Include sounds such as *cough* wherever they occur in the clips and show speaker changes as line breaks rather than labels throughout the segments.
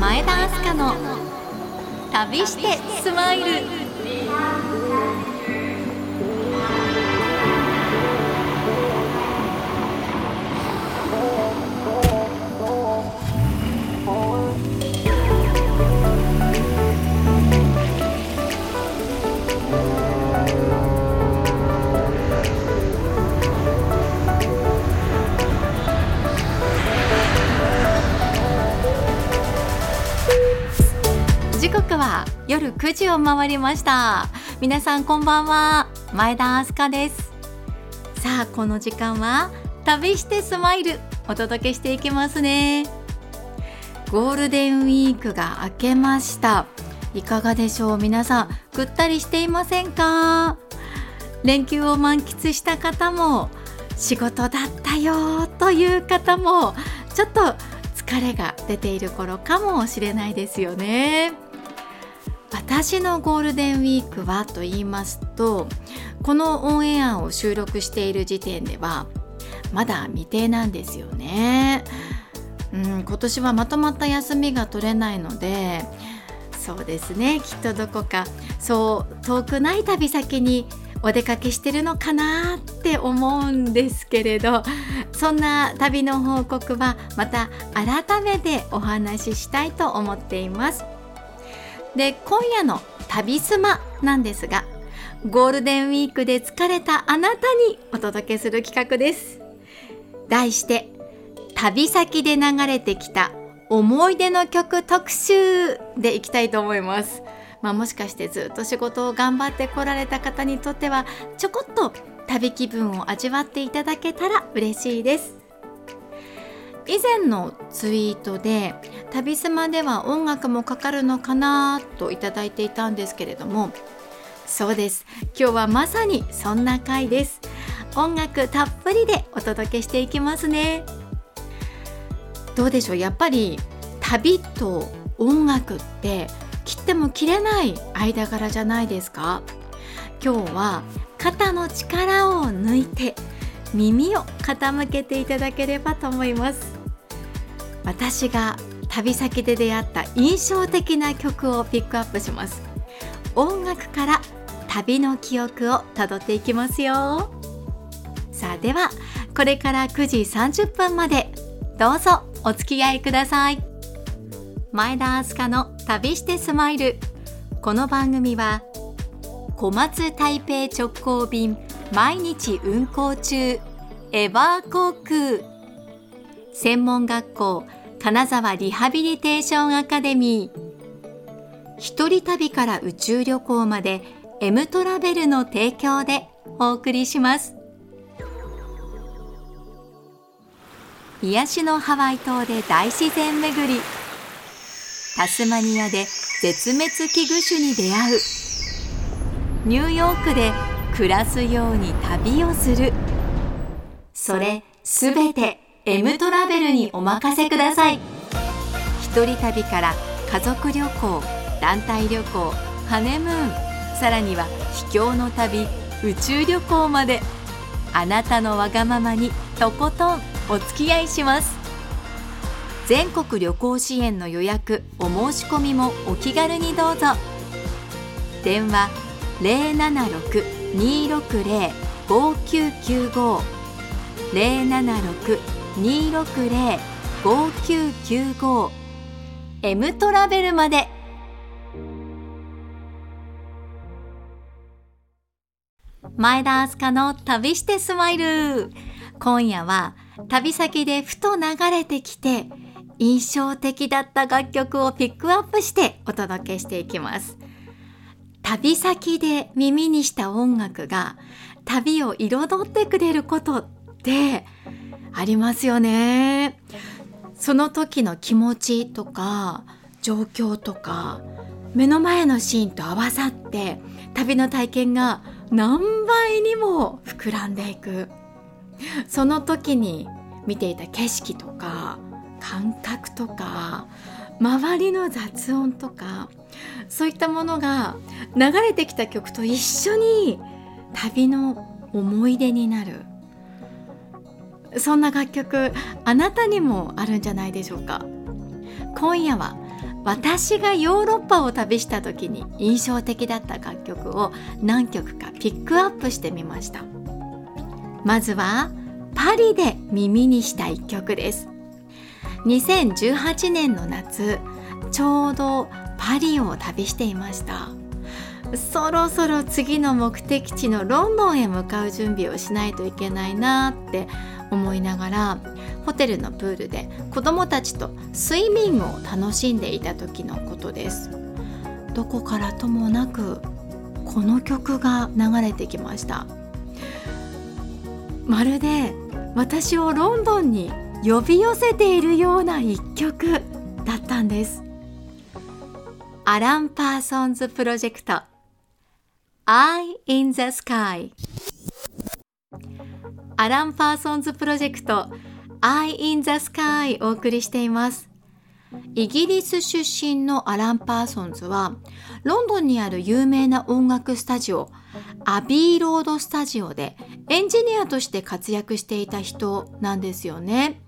前田明日香の旅してスマイル。時刻は夜9時を回りました。皆さんこんばんは。前田明日香です。さあこの時間は旅してスマイル。お届けしていきますね。ゴールデンウィークが明けました。いかがでしょう？皆さんぐったりしていませんか？連休を満喫した方も仕事だったよという方もちょっと疲れが出ている頃かもしれないですよね。私のゴールデンウィークはと言いますとこのオンエアを収録している時点ではまだ未定なんですよね。うん、今年はまとまった休みが取れないのでそうですねきっとどこかそう遠くない旅先にお出かけしてるのかなって思うんですけれどそんな旅の報告はまた改めてお話ししたいと思っています。で今夜の旅スマなんですがゴールデンウィークで疲れたあなたにお届けする企画です。題して旅先で流れてきた思い出の曲特集でいきたいと思います。まあ、もしかしてずっと仕事を頑張ってこられた方にとってはちょこっと旅気分を味わっていただけたら嬉しいです。以前のツイートで旅スマでは音楽もかかるのかなといただいていたんですけれどもそうです。今日はまさにそんな回です。音楽たっぷりでお届けしていきますね。どうでしょう？やっぱり旅と音楽って切っても切れない間柄じゃないですか？今日は肩の力を抜いて耳を傾けていただければと思います。私が旅先で出会った印象的な曲をピックアップします。音楽から旅の記憶をたどっていきますよ。さあではこれから9時30分までどうぞお付き合いください。前田明日香の旅してスマイル。この番組は小松台北直行便毎日運行中。エバー航空。専門学校金沢リハビリテーションアカデミー。一人旅から宇宙旅行まで M トラベルの提供でお送りします。癒しのハワイ島で大自然巡り。タスマニアで絶滅危惧種に出会う。ニューヨークで暮らすように旅をする。それすべて M トラベルにお任せください。一人旅から家族旅行団体旅行ハネムーンさらには秘境の旅宇宙旅行まで。あなたのわがままにとことんお付き合いします。全国旅行支援の予約お申し込みもお気軽にどうぞ。電話076-260-5995 076-260-5995 M トラベルまで。前田明日香の旅してスマイル。今夜は旅先でふと流れてきて印象的だった楽曲をピックアップしてお届けしていきます。旅先で耳にした音楽が旅を彩ってくれることってありますよね。その時の気持ちとか状況とか目の前のシーンと合わさって旅の体験が何倍にも膨らんでいく。その時に見ていた景色とか感覚とか周りの雑音とかそういったものが流れてきた曲と一緒に旅の思い出になる。そんな楽曲あなたにもあるんじゃないでしょうか。今夜は私がヨーロッパを旅した時に印象的だった楽曲を何曲かピックアップしてみました。まずはパリで耳にした一曲です。2018年の夏ちょうどパリを旅していました。そろそろ次の目的地のロンドンへ向かう準備をしないといけないなって思いながらホテルのプールで子供たちとスイミングを楽しんでいた時のことです。どこからともなくこの曲が流れてきました。まるで私をロンドンに呼び寄せているような一曲だったんです。アラン・パーソンズプロジェクト I in the Sky. アラン・パーソンズプロジェクト Eye in the Sky お送りしています。イギリス出身のアラン・パーソンズはロンドンにある有名な音楽スタジオアビーロードスタジオでエンジニアとして活躍していた人なんですよね。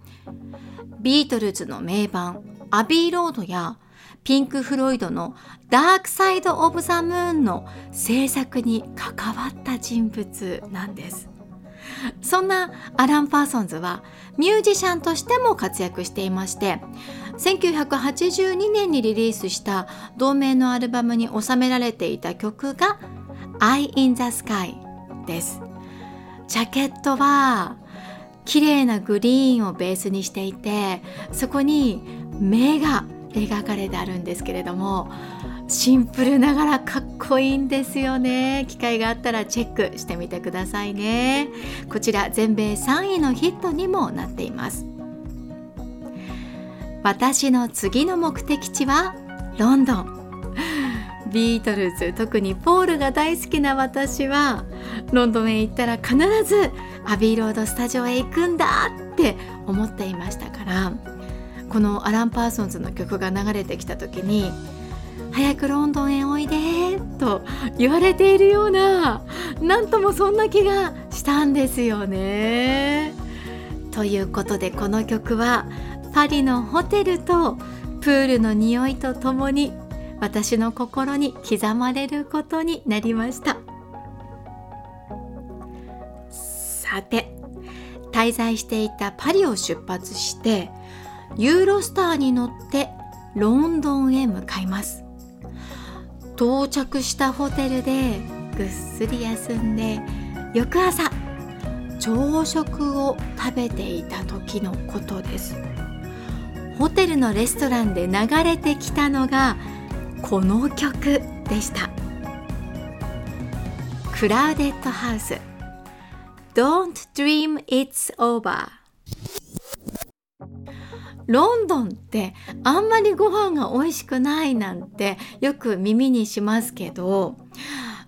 ビートルズの名盤アビーロードやピンク・フロイドの Dark Side of the Moon の制作に関わった人物なんです。そんなアラン・パーソンズはミュージシャンとしても活躍していまして1982年にリリースした同名のアルバムに収められていた曲が「Eye in the Sky」です。ジャケットは綺麗なグリーンをベースにしていてそこに目が描かれてあるんですけれどもシンプルながらかっこいいんですよね。機会があったらチェックしてみてくださいね。こちら全米3位のヒットにもなっています。私の次の目的地はロンドン。ビートルズ特にポールが大好きな私はロンドンへ行ったら必ずアビーロードスタジオへ行くんだって思っていましたからこのアラン・パーソンズの曲が流れてきた時に「早くロンドンへおいで」と言われているようななんともそんな気がしたんですよね。ということでこの曲はパリのホテルとプールの匂いとともに私の心に刻まれることになりましたさて滞在していたパリを出発してユーロスターに乗ってロンドンへ向かいます。到着したホテルでぐっすり休んで翌朝朝食を食べていた時のことです。ホテルのレストランで流れてきたのがこの曲でした。クラウデッドハウス。Don't dream it's over. ロンドンってあんまりご飯が美味しくないなんてよく耳にしますけど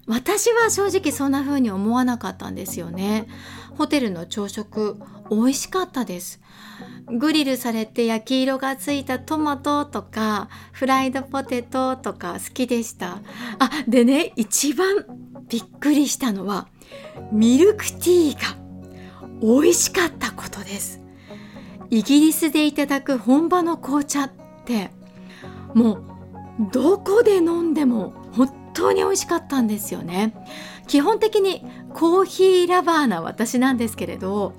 私は正直そんな風に思わなかったんですよね。ホテルの朝食美味しかったです。グリルされて焼き色がついたトマトとかフライドポテトとか好きでした。あでね一番びっくりしたのはミルクティーが美味しかったことです。イギリスでいただく本場の紅茶ってもうどこで飲んでも本当に美味しかったんですよね。基本的にコーヒーラバーな私なんですけれど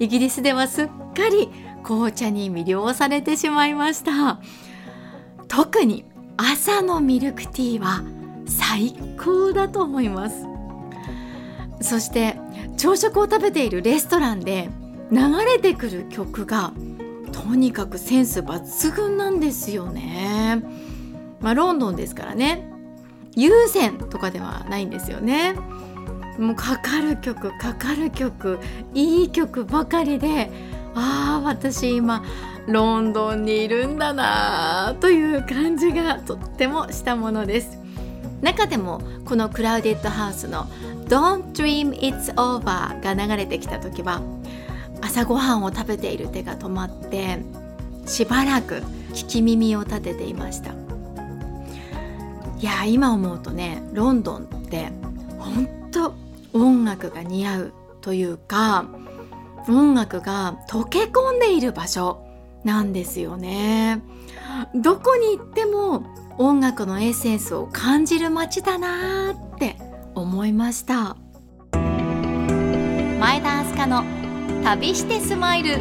イギリスではすっかり紅茶に魅了されてしまいました。特に朝のミルクティーは最高だと思います。そして朝食を食べているレストランで流れてくる曲がとにかくセンス抜群なんですよね。まあ、ロンドンですからね有線とかではないんですよね。もうかかる曲かかる曲いい曲ばかりでああ私今ロンドンにいるんだなという感じがとってもしたものです中でもこのクラウデッドハウスの「Don't Dream It's Over」が流れてきた時は朝ごはんを食べている手が止まってしばらく聞き耳を立てていました。いや今思うとねロンドンって本当音楽が似合うというか音楽が溶け込んでいる場所なんですよね。どこに行っても音楽のエッセンスを感じる街だなって思いました。前田明日香の旅してスマイル。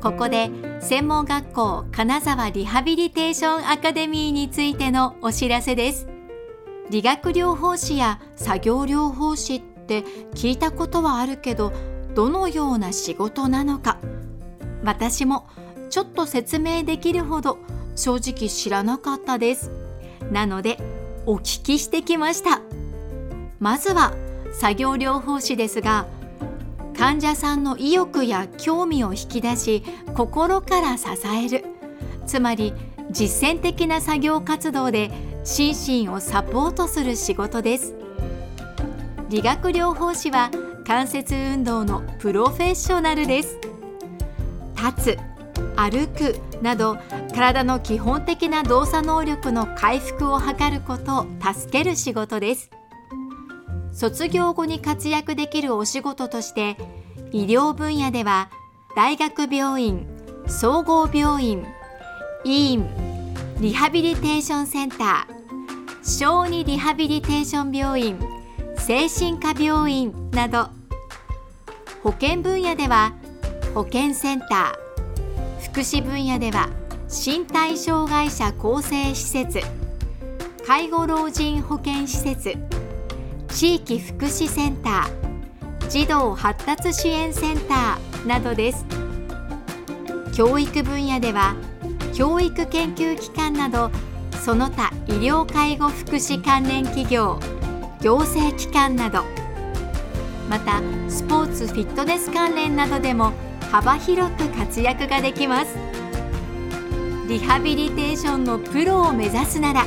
ここで専門学校金沢リハビリテーションアカデミーについてのお知らせです。理学療法士や作業療法士って聞いたことはあるけどどのような仕事なのか。私もちょっと説明できるほど正直知らなかったです。なのでお聞きしてきました。まずは作業療法士ですが患者さんの意欲や興味を引き出し心から支える。つまり実践的な作業活動で心身をサポートする仕事です。理学療法士は関節運動のプロフェッショナルです。立つ歩くなど体の基本的な動作能力の回復を図ることを助ける仕事です。卒業後に活躍できるお仕事として医療分野では大学病院総合病院医院リハビリテーションセンター小児リハビリテーション病院精神科病院など。保健分野では保健センター福祉分野では身体障害者更生施設介護老人保健施設地域福祉センター児童発達支援センターなどです。教育分野では教育研究機関などその他医療介護福祉関連企業行政機関などまたスポーツフィットネス関連などでも幅広く活躍ができます。リハビリテーションのプロを目指すなら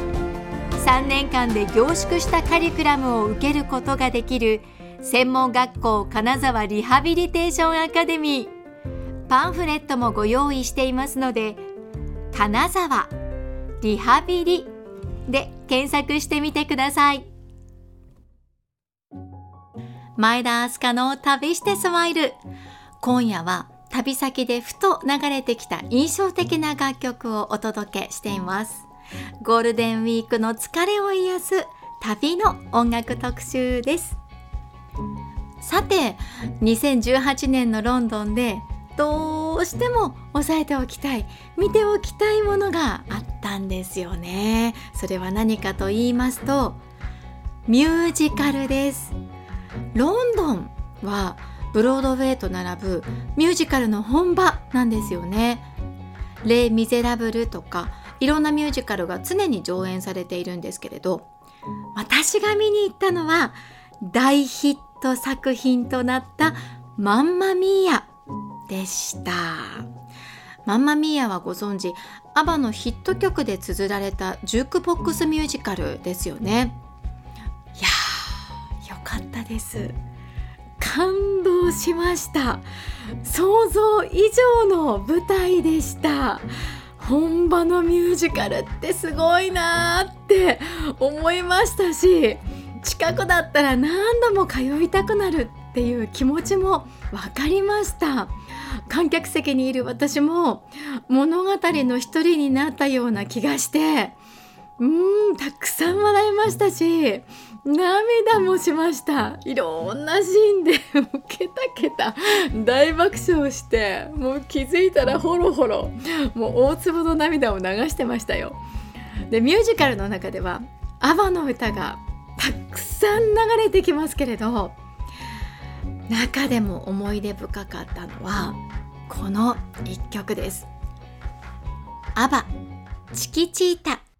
3年間で凝縮したカリキュラムを受けることができる専門学校金沢リハビリテーションアカデミー。パンフレットもご用意していますので金沢リハビリで検索してみてください。前田明日香の旅してスマイル。今夜は旅先でふと流れてきた印象的な楽曲をお届けしています。ゴールデンウィークの疲れを癒す旅の音楽特集です。さて2018年のロンドンでどうしても押さえておきたい見ておきたいものがあったんですよね。それは何かと言いますとミュージカルです。ロンドンはブロードウェイと並ぶミュージカルの本場なんですよね。レイ・ミゼラブルとかいろんなミュージカルが常に上演されているんですけれど私が見に行ったのは大ヒット作品となったマンマミーヤでした。マンマミーヤはご存知アバのヒット曲で綴られたジュークボックスミュージカルですよね。いやーよかったです。感動しました。想像以上の舞台でした。本場のミュージカルってすごいなーって思いましたし近くだったら何度も通いたくなるっていう気持ちも分かりました。観客席にいる私も物語の一人になったような気がしてうんたくさん笑いましたし涙もしました。いろんなシーンでもうケタケタ大爆笑してもう気づいたらホロホロもう大粒の涙を流してましたよ。でミュージカルの中ではアバの歌がたくさん流れてきますけれど中でも思い出深かったのはこの一曲です。アバチキチータ。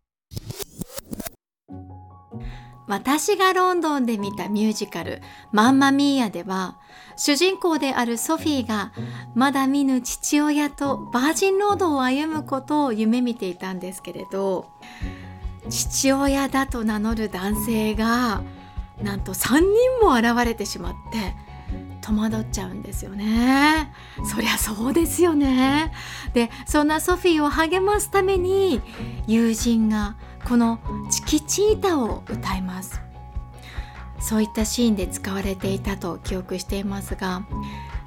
私がロンドンで見たミュージカルマンマミーヤでは主人公であるソフィーがまだ見ぬ父親とバージンロードを歩むことを夢見ていたんですけれど父親だと名乗る男性がなんと3人も現れてしまって戸惑っちゃうんですよね。そりゃそうですよね。でそんなソフィーを励ますために友人がこのチキチータを歌います。そういったシーンで使われていたと記憶していますが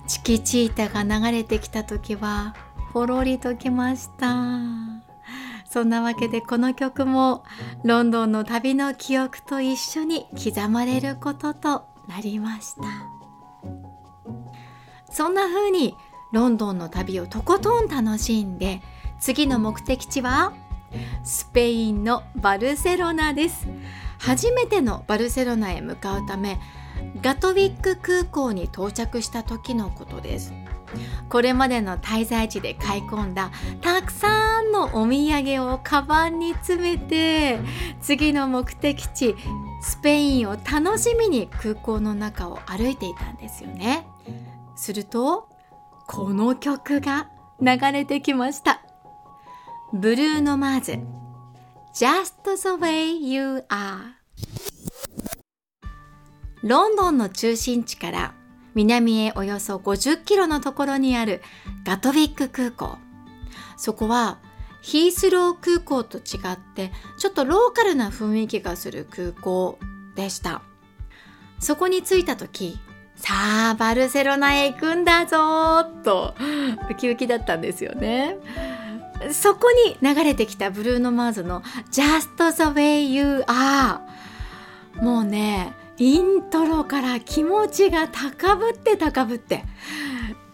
チキチータが流れてきた時はほろりときました。そんなわけでこの曲もロンドンの旅の記憶と一緒に刻まれることとなりました。そんな風にロンドンの旅をとことん楽しんで次の目的地はスペインのバルセロナです。初めてのバルセロナへ向かうためガトウィック空港に到着した時のことです。これまでの滞在地で買い込んだたくさんのお土産をカバンに詰めて次の目的地スペインを楽しみに空港の中を歩いていたんですよね。するとこの曲が流れてきました。ブルーノ・マーズ Just the way you are ロンドンの中心地から南へおよそ50キロのところにあるガトウィック空港。そこはヒースロー空港と違ってちょっとローカルな雰囲気がする空港でした。そこに着いた時さあバルセロナへ行くんだぞとウキウキだったんですよね。そこに流れてきたブルーノ・マーズの Just the way you are もうねイントロから気持ちが高ぶって高ぶって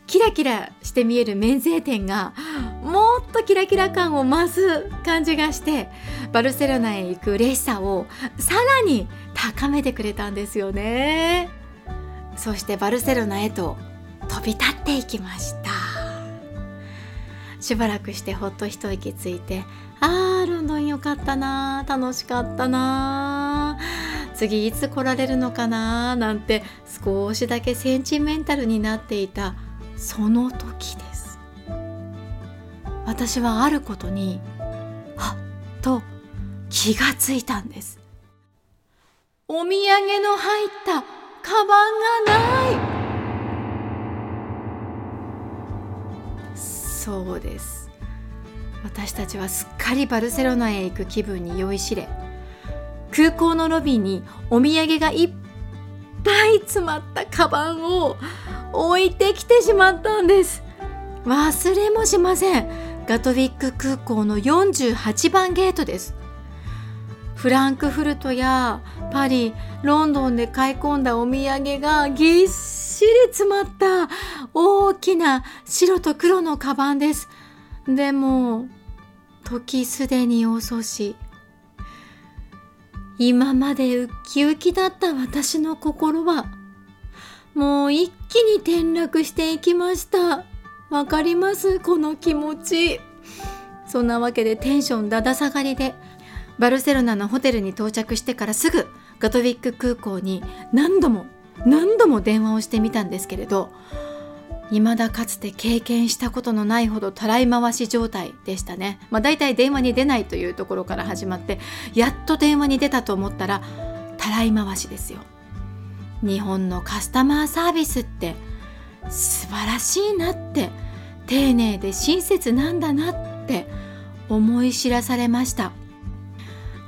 キラキラして見える免税店がもっとキラキラ感を増す感じがしてバルセロナへ行く嬉しさをさらに高めてくれたんですよね。そしてバルセロナへと飛び立っていきました。しばらくしてほっと一息ついてあーロンドンよかったな楽しかったな次いつ来られるのかななんて少しだけセンチメンタルになっていたその時です。私はあることにはっと気がついたんです。お土産の入ったカバンがない。そうです。私たちはすっかりバルセロナへ行く気分に酔いしれ空港のロビーにお土産がいっぱい詰まったカバンを置いてきてしまったんです。忘れもしません。ガトウィック空港の48番ゲートです。フランクフルトやパリロンドンで買い込んだお土産がぎっしり詰まった大きな白と黒のカバンです。でも時すでに遅し。今までウキウキだった私の心はもう一気に転落していきました。わかります？この気持ち。そんなわけでテンションだだ下がりでバルセロナのホテルに到着してからすぐガトウィック空港に何度も何度も電話をしてみたんですけれど未だかつて経験したことのないほどたらい回し状態でしたね。まあ、大体電話に出ないというところから始まってやっと電話に出たと思ったらたらい回しですよ。日本のカスタマーサービスって素晴らしいなって丁寧で親切なんだなって思い知らされました。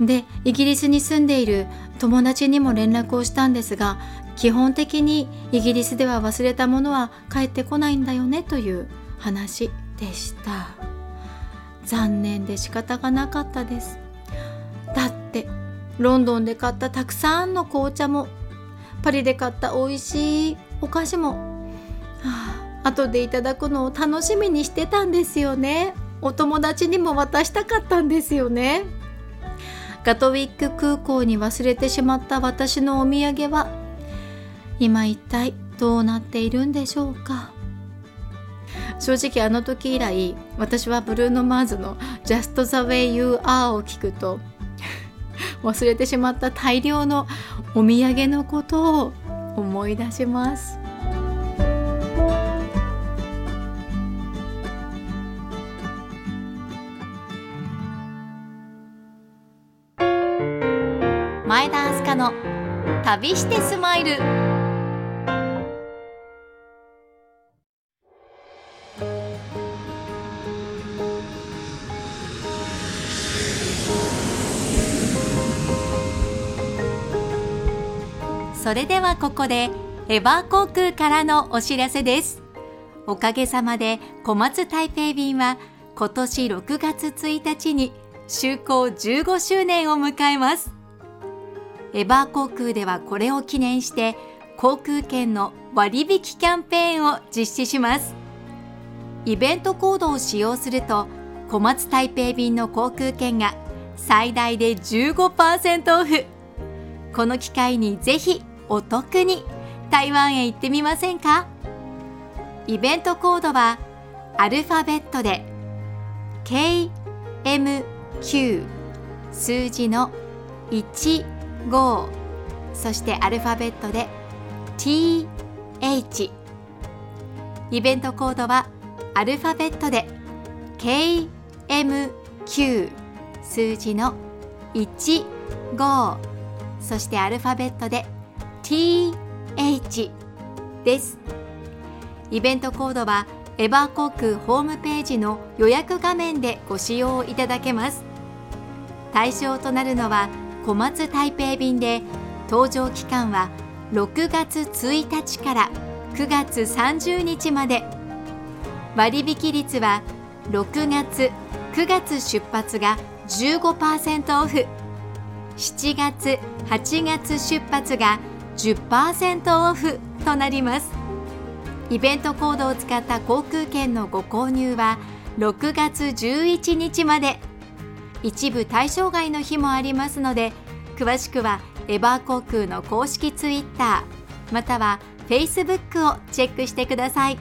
でイギリスに住んでいる友達にも連絡をしたんですが基本的にイギリスでは忘れたものは帰ってこないんだよねという話でした。残念で仕方がなかったです。だってロンドンで買ったたくさんの紅茶もパリで買った美味しいお菓子も、はあ、後でいただくのを楽しみにしてたんですよね。お友達にも渡したかったんですよね。ガトウィック空港に忘れてしまった私のお土産は今一体どうなっているんでしょうか？正直あの時以来私はブルーノ・マーズの「Just the way you are」を聞くと *laughs* 忘れてしまった大量のお土産のことを思い出します。旅してスマイル。それではここでエバー航空からのお知らせです。おかげさまで小松台北便は今年6月1日に就航15周年を迎えます。エバー航空ではこれを記念して航空券の割引キャンペーンを実施します。イベントコードを使用すると小松台北便の航空券が最大で15%オフ。この機会にぜひお得に台湾へ行ってみませんか？イベントコードはアルファベットで KMQ 数字の1 15そしてアルファベットで TH イベントコードはアルファベットで KMQ 数字の15そしてアルファベットで TH です。イベントコードはエバー航空ホームページの予約画面でご使用いただけます。対象となるのは小松台北便で搭乗期間は6月1日から9月30日まで。割引率は6月9月出発が15%オフ。7月8月出発が10%オフとなります。イベントコードを使った航空券のご購入は6月11日まで。一部対象外の日もありますので詳しくはエバー航空の公式ツイッターまたはフェイスブックをチェックしてください。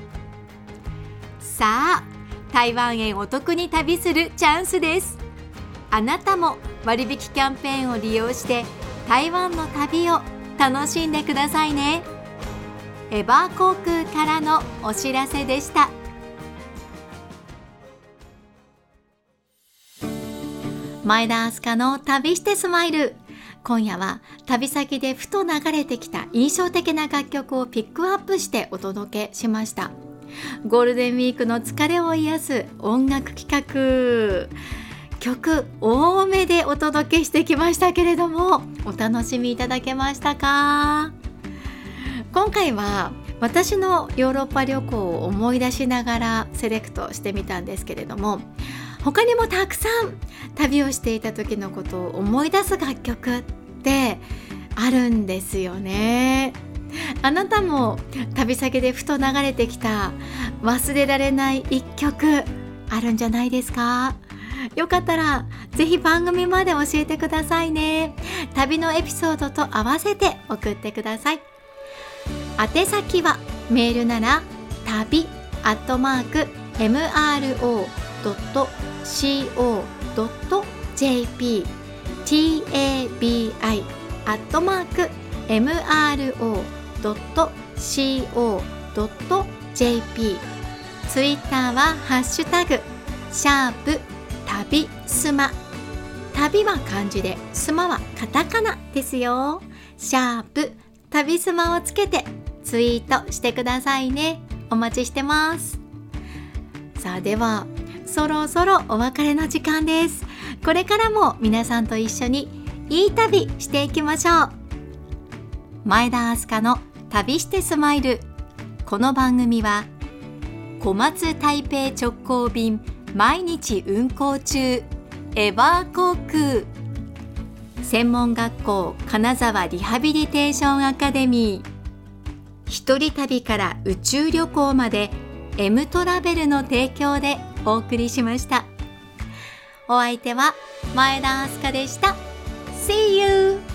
さあ台湾へお得に旅するチャンスです。あなたも割引キャンペーンを利用して台湾の旅を楽しんでくださいね。エバー航空からのお知らせでした。前田明日香の旅してスマイル。今夜は旅先でふと流れてきた印象的な楽曲をピックアップしてお届けしました。ゴールデンウィークの疲れを癒す音楽企画。曲多めでお届けしてきましたけれどもお楽しみいただけましたか？今回は私のヨーロッパ旅行を思い出しながらセレクトしてみたんですけれども他にもたくさん旅をしていた時のことを思い出す楽曲ってあるんですよね。あなたも旅先でふと流れてきた忘れられない一曲あるんじゃないですか？よかったらぜひ番組まで教えてくださいね。旅のエピソードと合わせて送ってください。宛先はメールなら旅アットマーク MRO mro.co.jp tabi アットマーク mro.co.jp ツイッターはハッシュタグシャープ旅スマ旅は漢字でスマはカタカナですよ。シャープ旅スマをつけてツイートしてくださいね。お待ちしてます。さあではそろそろお別れの時間です。これからも皆さんと一緒にいい旅していきましょう。前田明日香の旅してスマイルこの番組は小松台北直行便毎日運行中エバー航空専門学校金沢リハビリテーションアカデミー。一人旅から宇宙旅行まで M トラベルの提供でお送りしましたお相手は前田明日香でした See you!